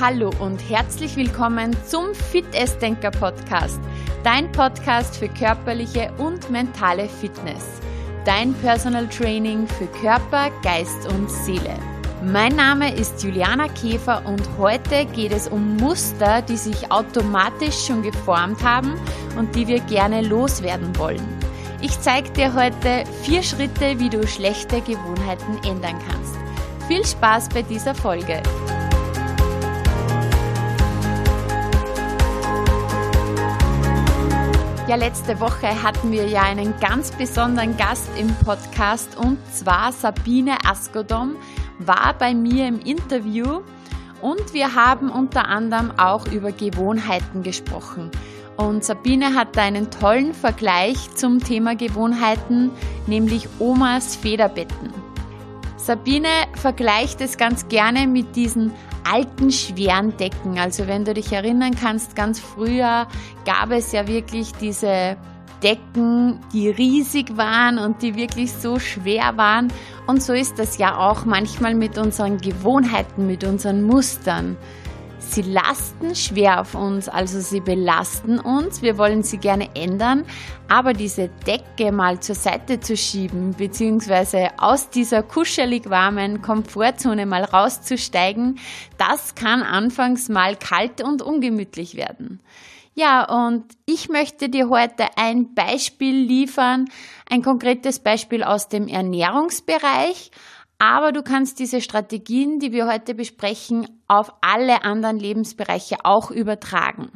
Hallo und herzlich willkommen zum Fit Denker Podcast, dein Podcast für körperliche und mentale Fitness, dein Personal Training für Körper, Geist und Seele. Mein Name ist Juliana Käfer und heute geht es um Muster, die sich automatisch schon geformt haben und die wir gerne loswerden wollen. Ich zeige dir heute vier Schritte, wie du schlechte Gewohnheiten ändern kannst. Viel Spaß bei dieser Folge! Ja, letzte Woche hatten wir ja einen ganz besonderen Gast im Podcast und zwar Sabine Askodom war bei mir im Interview und wir haben unter anderem auch über Gewohnheiten gesprochen. Und Sabine hat einen tollen Vergleich zum Thema Gewohnheiten, nämlich Omas Federbetten. Sabine vergleicht es ganz gerne mit diesen alten, schweren Decken. Also wenn du dich erinnern kannst, ganz früher gab es ja wirklich diese Decken, die riesig waren und die wirklich so schwer waren. Und so ist das ja auch manchmal mit unseren Gewohnheiten, mit unseren Mustern. Sie lasten schwer auf uns, also sie belasten uns. Wir wollen sie gerne ändern, aber diese Decke mal zur Seite zu schieben, beziehungsweise aus dieser kuschelig warmen Komfortzone mal rauszusteigen, das kann anfangs mal kalt und ungemütlich werden. Ja, und ich möchte dir heute ein Beispiel liefern, ein konkretes Beispiel aus dem Ernährungsbereich, aber du kannst diese Strategien, die wir heute besprechen, auf alle anderen Lebensbereiche auch übertragen.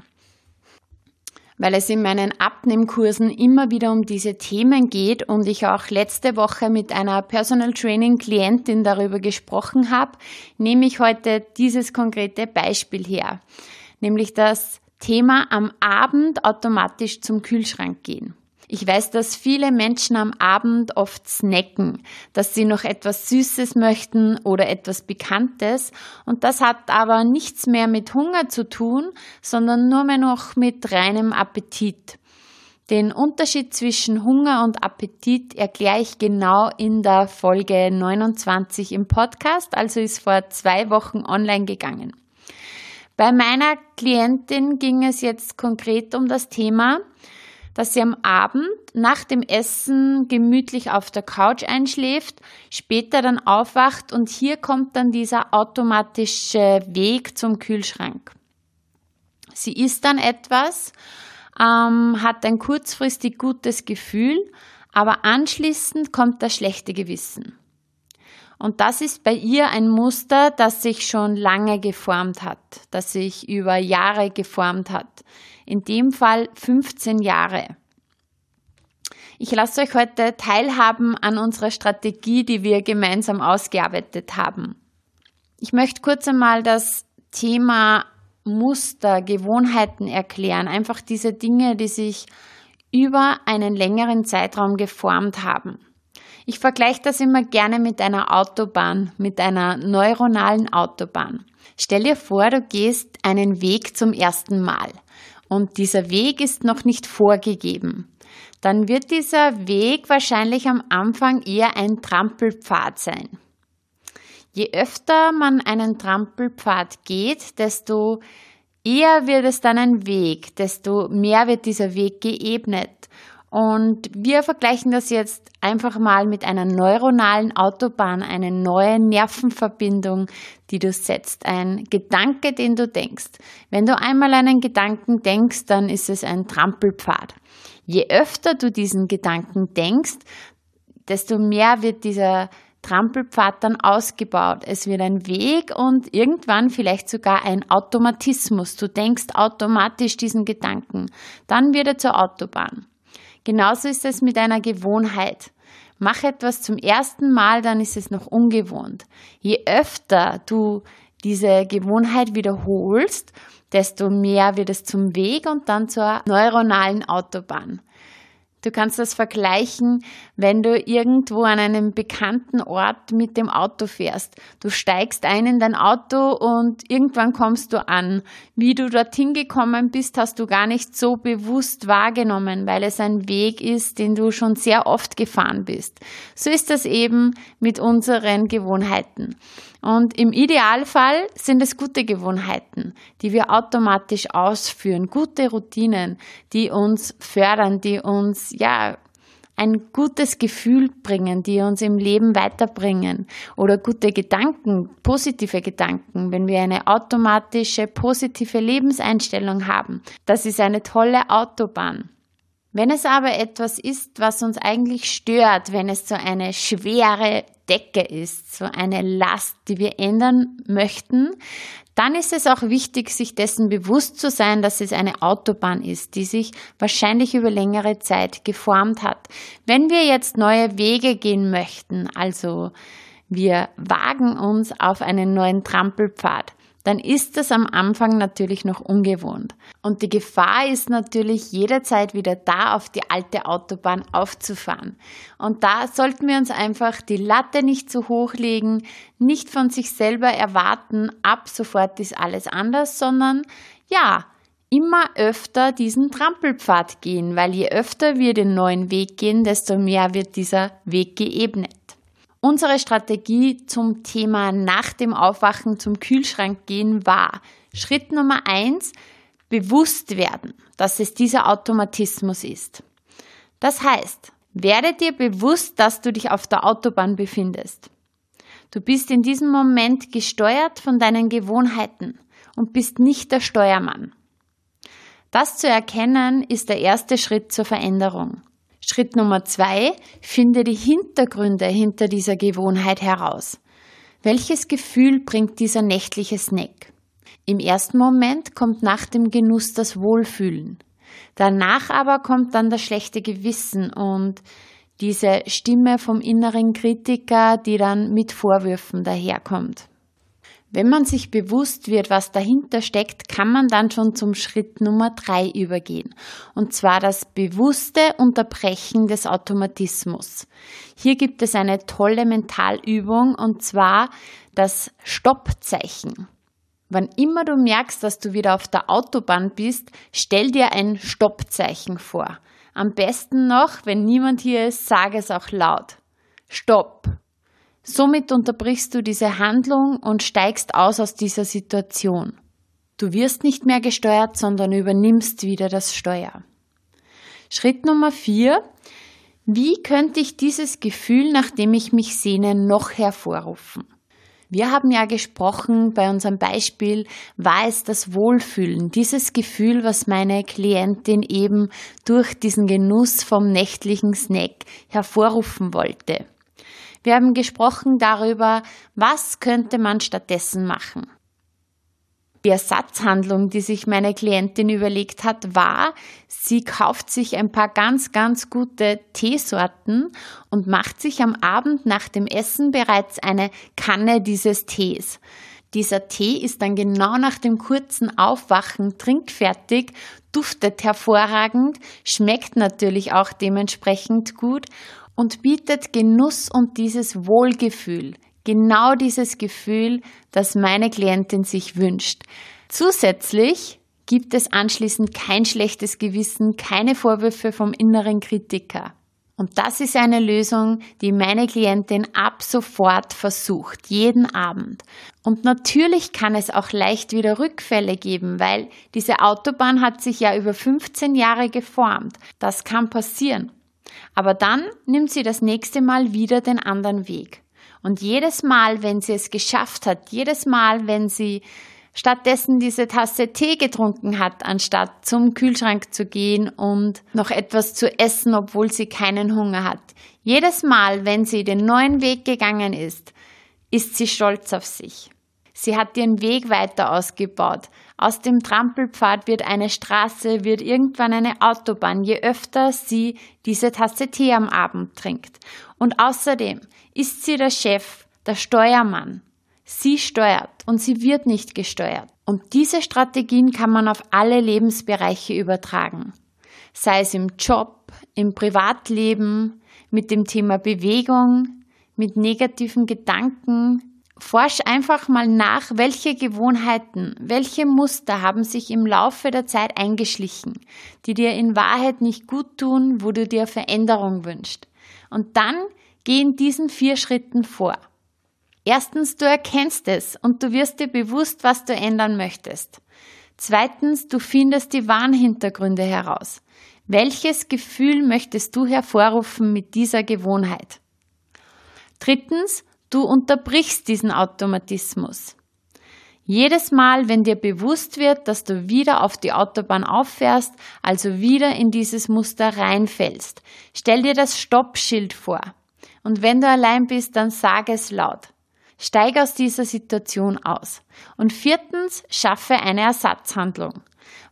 Weil es in meinen Abnehmkursen immer wieder um diese Themen geht und ich auch letzte Woche mit einer Personal Training Klientin darüber gesprochen habe, nehme ich heute dieses konkrete Beispiel her. Nämlich das Thema am Abend automatisch zum Kühlschrank gehen. Ich weiß, dass viele Menschen am Abend oft snacken, dass sie noch etwas Süßes möchten oder etwas Bekanntes. Und das hat aber nichts mehr mit Hunger zu tun, sondern nur mehr noch mit reinem Appetit. Den Unterschied zwischen Hunger und Appetit erkläre ich genau in der Folge 29 im Podcast, also ist vor zwei Wochen online gegangen. Bei meiner Klientin ging es jetzt konkret um das Thema, dass sie am Abend nach dem Essen gemütlich auf der Couch einschläft, später dann aufwacht und hier kommt dann dieser automatische Weg zum Kühlschrank. Sie isst dann etwas, ähm, hat ein kurzfristig gutes Gefühl, aber anschließend kommt das schlechte Gewissen. Und das ist bei ihr ein Muster, das sich schon lange geformt hat, das sich über Jahre geformt hat in dem Fall 15 Jahre. Ich lasse euch heute teilhaben an unserer Strategie, die wir gemeinsam ausgearbeitet haben. Ich möchte kurz einmal das Thema Muster, Gewohnheiten erklären, einfach diese Dinge, die sich über einen längeren Zeitraum geformt haben. Ich vergleiche das immer gerne mit einer Autobahn, mit einer neuronalen Autobahn. Stell dir vor, du gehst einen Weg zum ersten Mal und dieser Weg ist noch nicht vorgegeben, dann wird dieser Weg wahrscheinlich am Anfang eher ein Trampelpfad sein. Je öfter man einen Trampelpfad geht, desto eher wird es dann ein Weg, desto mehr wird dieser Weg geebnet und wir vergleichen das jetzt einfach mal mit einer neuronalen Autobahn, eine neue Nervenverbindung, die du setzt, ein Gedanke, den du denkst. Wenn du einmal einen Gedanken denkst, dann ist es ein Trampelpfad. Je öfter du diesen Gedanken denkst, desto mehr wird dieser Trampelpfad dann ausgebaut. Es wird ein Weg und irgendwann vielleicht sogar ein Automatismus. Du denkst automatisch diesen Gedanken. Dann wird er zur Autobahn. Genauso ist es mit einer Gewohnheit. Mach etwas zum ersten Mal, dann ist es noch ungewohnt. Je öfter du diese Gewohnheit wiederholst, desto mehr wird es zum Weg und dann zur neuronalen Autobahn. Du kannst das vergleichen, wenn du irgendwo an einem bekannten Ort mit dem Auto fährst. Du steigst ein in dein Auto und irgendwann kommst du an. Wie du dorthin gekommen bist, hast du gar nicht so bewusst wahrgenommen, weil es ein Weg ist, den du schon sehr oft gefahren bist. So ist das eben mit unseren Gewohnheiten. Und im Idealfall sind es gute Gewohnheiten, die wir automatisch ausführen, gute Routinen, die uns fördern, die uns, ja, ein gutes Gefühl bringen, die uns im Leben weiterbringen oder gute Gedanken, positive Gedanken, wenn wir eine automatische positive Lebenseinstellung haben. Das ist eine tolle Autobahn. Wenn es aber etwas ist, was uns eigentlich stört, wenn es so eine schwere Decke ist, so eine Last, die wir ändern möchten, dann ist es auch wichtig, sich dessen bewusst zu sein, dass es eine Autobahn ist, die sich wahrscheinlich über längere Zeit geformt hat. Wenn wir jetzt neue Wege gehen möchten, also wir wagen uns auf einen neuen Trampelpfad, dann ist das am Anfang natürlich noch ungewohnt. Und die Gefahr ist natürlich jederzeit wieder da, auf die alte Autobahn aufzufahren. Und da sollten wir uns einfach die Latte nicht zu hoch legen, nicht von sich selber erwarten, ab sofort ist alles anders, sondern ja, immer öfter diesen Trampelpfad gehen, weil je öfter wir den neuen Weg gehen, desto mehr wird dieser Weg geebnet. Unsere Strategie zum Thema nach dem Aufwachen zum Kühlschrank gehen war Schritt Nummer eins, bewusst werden, dass es dieser Automatismus ist. Das heißt, werde dir bewusst, dass du dich auf der Autobahn befindest. Du bist in diesem Moment gesteuert von deinen Gewohnheiten und bist nicht der Steuermann. Das zu erkennen ist der erste Schritt zur Veränderung. Schritt Nummer zwei, finde die Hintergründe hinter dieser Gewohnheit heraus. Welches Gefühl bringt dieser nächtliche Snack? Im ersten Moment kommt nach dem Genuss das Wohlfühlen. Danach aber kommt dann das schlechte Gewissen und diese Stimme vom inneren Kritiker, die dann mit Vorwürfen daherkommt. Wenn man sich bewusst wird, was dahinter steckt, kann man dann schon zum Schritt Nummer drei übergehen. Und zwar das bewusste Unterbrechen des Automatismus. Hier gibt es eine tolle Mentalübung und zwar das Stoppzeichen. Wann immer du merkst, dass du wieder auf der Autobahn bist, stell dir ein Stoppzeichen vor. Am besten noch, wenn niemand hier ist, sage es auch laut. Stopp. Somit unterbrichst du diese Handlung und steigst aus aus dieser Situation. Du wirst nicht mehr gesteuert, sondern übernimmst wieder das Steuer. Schritt Nummer vier. Wie könnte ich dieses Gefühl, nach dem ich mich sehne, noch hervorrufen? Wir haben ja gesprochen, bei unserem Beispiel war es das Wohlfühlen, dieses Gefühl, was meine Klientin eben durch diesen Genuss vom nächtlichen Snack hervorrufen wollte. Wir haben gesprochen darüber, was könnte man stattdessen machen. Die Ersatzhandlung, die sich meine Klientin überlegt hat, war, sie kauft sich ein paar ganz, ganz gute Teesorten und macht sich am Abend nach dem Essen bereits eine Kanne dieses Tees. Dieser Tee ist dann genau nach dem kurzen Aufwachen trinkfertig, duftet hervorragend, schmeckt natürlich auch dementsprechend gut und bietet Genuss und dieses Wohlgefühl, genau dieses Gefühl, das meine Klientin sich wünscht. Zusätzlich gibt es anschließend kein schlechtes Gewissen, keine Vorwürfe vom inneren Kritiker. Und das ist eine Lösung, die meine Klientin ab sofort versucht, jeden Abend. Und natürlich kann es auch leicht wieder Rückfälle geben, weil diese Autobahn hat sich ja über 15 Jahre geformt. Das kann passieren. Aber dann nimmt sie das nächste Mal wieder den anderen Weg. Und jedes Mal, wenn sie es geschafft hat, jedes Mal, wenn sie stattdessen diese Tasse Tee getrunken hat, anstatt zum Kühlschrank zu gehen und noch etwas zu essen, obwohl sie keinen Hunger hat. Jedes Mal, wenn sie den neuen Weg gegangen ist, ist sie stolz auf sich. Sie hat ihren Weg weiter ausgebaut. Aus dem Trampelpfad wird eine Straße, wird irgendwann eine Autobahn, je öfter sie diese Tasse Tee am Abend trinkt. Und außerdem ist sie der Chef, der Steuermann. Sie steuert und sie wird nicht gesteuert. Und diese Strategien kann man auf alle Lebensbereiche übertragen. Sei es im Job, im Privatleben, mit dem Thema Bewegung, mit negativen Gedanken, Forsch einfach mal nach, welche Gewohnheiten, welche Muster haben sich im Laufe der Zeit eingeschlichen, die dir in Wahrheit nicht gut tun, wo du dir Veränderung wünschst. Und dann geh in diesen vier Schritten vor. Erstens, du erkennst es und du wirst dir bewusst, was du ändern möchtest. Zweitens, du findest die wahren Hintergründe heraus. Welches Gefühl möchtest du hervorrufen mit dieser Gewohnheit? Drittens, du unterbrichst diesen Automatismus. Jedes Mal, wenn dir bewusst wird, dass du wieder auf die Autobahn auffährst, also wieder in dieses Muster reinfällst, stell dir das Stoppschild vor. Und wenn du allein bist, dann sag es laut. Steig aus dieser Situation aus. Und viertens, schaffe eine Ersatzhandlung.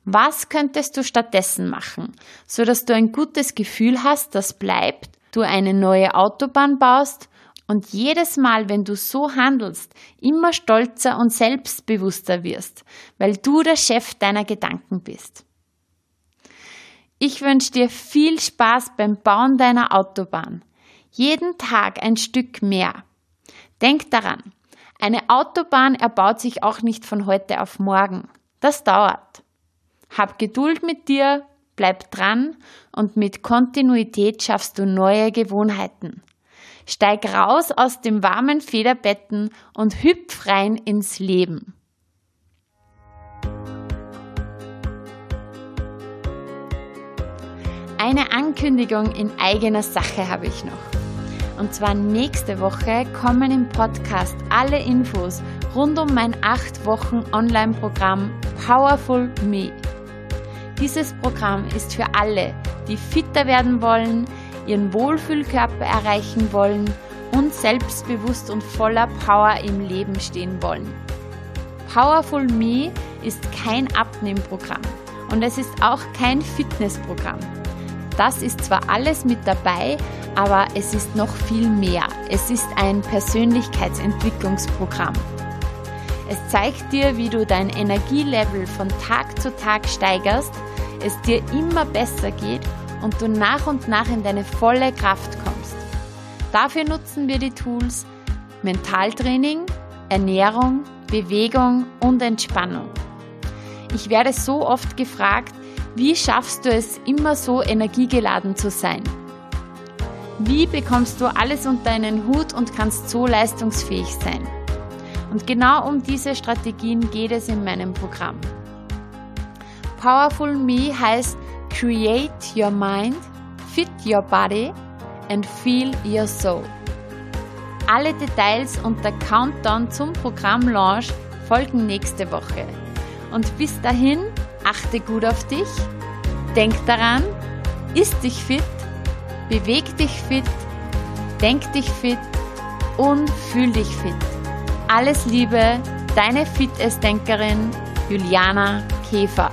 Was könntest du stattdessen machen, so dass du ein gutes Gefühl hast, das bleibt, du eine neue Autobahn baust und jedes Mal, wenn du so handelst, immer stolzer und selbstbewusster wirst, weil du der Chef deiner Gedanken bist. Ich wünsche dir viel Spaß beim Bauen deiner Autobahn. Jeden Tag ein Stück mehr. Denk daran, eine Autobahn erbaut sich auch nicht von heute auf morgen. Das dauert. Hab Geduld mit dir, bleib dran und mit Kontinuität schaffst du neue Gewohnheiten. Steig raus aus dem warmen Federbetten und hüpf rein ins Leben. Eine Ankündigung in eigener Sache habe ich noch. Und zwar nächste Woche kommen im Podcast alle Infos rund um mein 8 Wochen Online-Programm Powerful Me. Dieses Programm ist für alle, die fitter werden wollen, ihren Wohlfühlkörper erreichen wollen und selbstbewusst und voller Power im Leben stehen wollen. Powerful Me ist kein Abnehmprogramm und es ist auch kein Fitnessprogramm. Das ist zwar alles mit dabei, aber es ist noch viel mehr. Es ist ein Persönlichkeitsentwicklungsprogramm. Es zeigt dir, wie du dein Energielevel von Tag zu Tag steigerst, es dir immer besser geht und du nach und nach in deine volle Kraft kommst. Dafür nutzen wir die Tools Mentaltraining, Ernährung, Bewegung und Entspannung. Ich werde so oft gefragt, wie schaffst du es, immer so energiegeladen zu sein? Wie bekommst du alles unter einen Hut und kannst so leistungsfähig sein? Und genau um diese Strategien geht es in meinem Programm. Powerful Me heißt Create Your Mind, Fit Your Body and Feel Your Soul. Alle Details und der Countdown zum Programmlaunch folgen nächste Woche. Und bis dahin, achte gut auf dich, denk daran, isst dich fit Beweg dich fit, denk dich fit und fühl dich fit. Alles Liebe, deine Fitnessdenkerin Juliana Käfer.